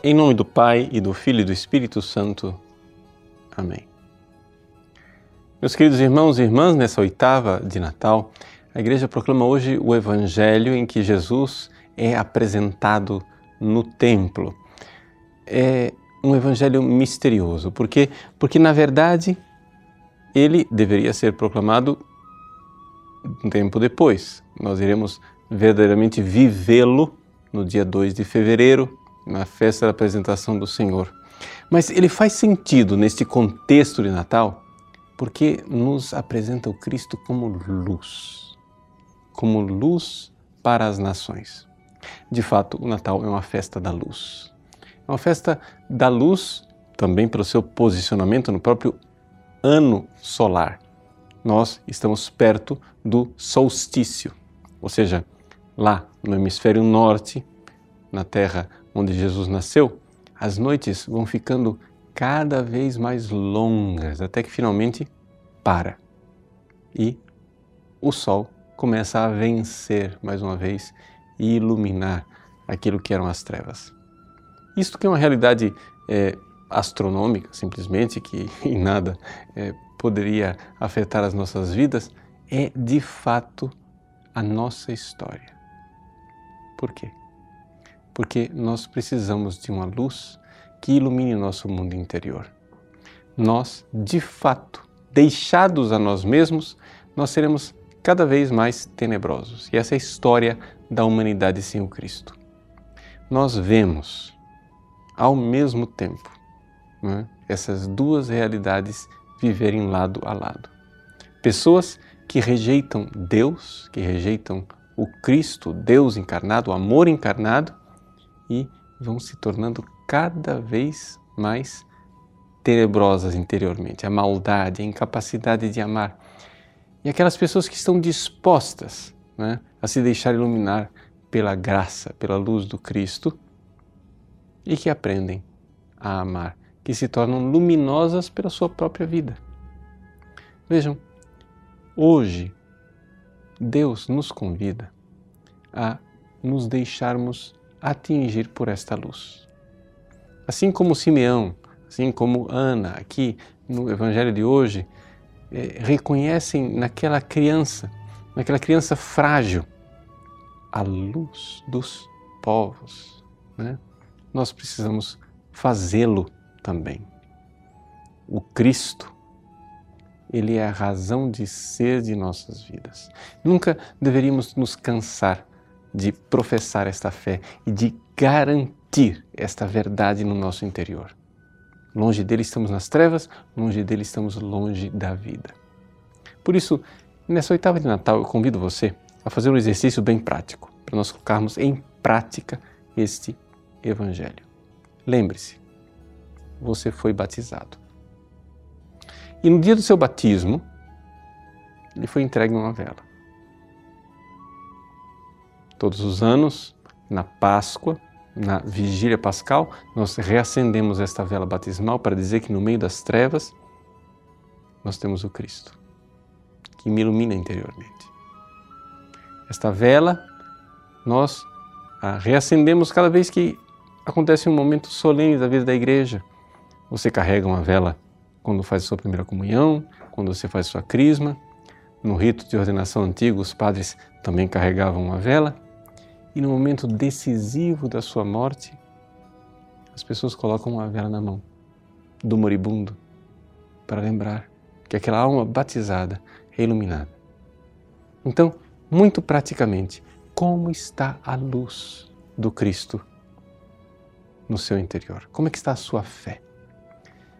Em nome do Pai e do Filho e do Espírito Santo. Amém. Meus queridos irmãos e irmãs, nessa oitava de Natal, a igreja proclama hoje o evangelho em que Jesus é apresentado no templo. É um evangelho misterioso, porque porque na verdade ele deveria ser proclamado um tempo depois. Nós iremos verdadeiramente vivê-lo no dia 2 de fevereiro, na festa da apresentação do Senhor. Mas ele faz sentido neste contexto de Natal porque nos apresenta o Cristo como luz, como luz para as nações. De fato, o Natal é uma festa da luz. É uma festa da luz também pelo seu posicionamento no próprio ano solar. Nós estamos perto do solstício, ou seja, lá no hemisfério norte, na terra onde Jesus nasceu, as noites vão ficando cada vez mais longas, até que finalmente para. E o sol começa a vencer mais uma vez e iluminar aquilo que eram as trevas. Isto que é uma realidade é, astronômica, simplesmente, que em nada é, poderia afetar as nossas vidas, é de fato a nossa história. Por quê? Porque nós precisamos de uma luz que ilumine nosso mundo interior. Nós, de fato, deixados a nós mesmos, nós seremos cada vez mais tenebrosos. E essa é a história da humanidade sem o Cristo. Nós vemos, ao mesmo tempo, né, essas duas realidades viverem lado a lado. Pessoas que rejeitam Deus, que rejeitam o Cristo, Deus encarnado, o amor encarnado, e vão se tornando cada vez mais tenebrosas interiormente. A maldade, a incapacidade de amar. E aquelas pessoas que estão dispostas né, a se deixar iluminar pela graça, pela luz do Cristo e que aprendem a amar, que se tornam luminosas pela sua própria vida. Vejam, hoje Deus nos convida a nos deixarmos atingir por esta luz. Assim como Simeão, assim como Ana, aqui no Evangelho de hoje, é, reconhecem naquela criança, naquela criança frágil, a luz dos povos. Né? Nós precisamos fazê-lo também. O Cristo, ele é a razão de ser de nossas vidas. Nunca deveríamos nos cansar de professar esta fé e de garantir esta verdade no nosso interior. Longe dele estamos nas trevas, longe dele estamos longe da vida. Por isso, nessa oitava de Natal, eu convido você a fazer um exercício bem prático, para nós colocarmos em prática este Evangelho. Lembre-se, você foi batizado. E no dia do seu batismo, ele foi entregue uma vela. Todos os anos, na Páscoa, na vigília pascal, nós reacendemos esta vela batismal para dizer que no meio das trevas nós temos o Cristo, que me ilumina interiormente. Esta vela nós a reacendemos cada vez que acontece um momento solene da vida da igreja. Você carrega uma vela quando faz a sua primeira comunhão, quando você faz a sua crisma. No rito de ordenação antigo, os padres também carregavam uma vela e no momento decisivo da sua morte, as pessoas colocam uma vela na mão do moribundo para lembrar que aquela alma batizada é iluminada. Então, muito praticamente, como está a luz do Cristo no seu interior? Como é que está a sua fé?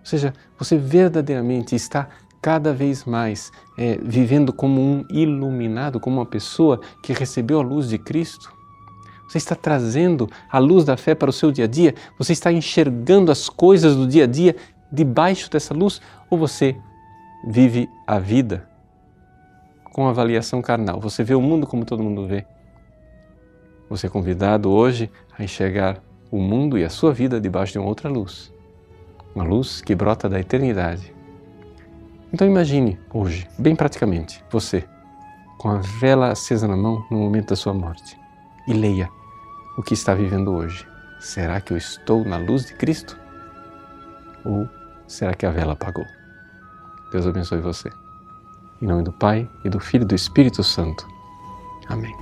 Ou seja, você verdadeiramente está cada vez mais é, vivendo como um iluminado, como uma pessoa que recebeu a luz de Cristo? Você está trazendo a luz da fé para o seu dia a dia? Você está enxergando as coisas do dia a dia debaixo dessa luz? Ou você vive a vida com avaliação carnal? Você vê o mundo como todo mundo vê? Você é convidado hoje a enxergar o mundo e a sua vida debaixo de uma outra luz. Uma luz que brota da eternidade. Então imagine hoje, bem praticamente, você com a vela acesa na mão no momento da sua morte e leia o que está vivendo hoje. Será que eu estou na luz de Cristo? Ou será que a vela apagou? Deus abençoe você. Em nome do Pai, e do Filho e do Espírito Santo. Amém.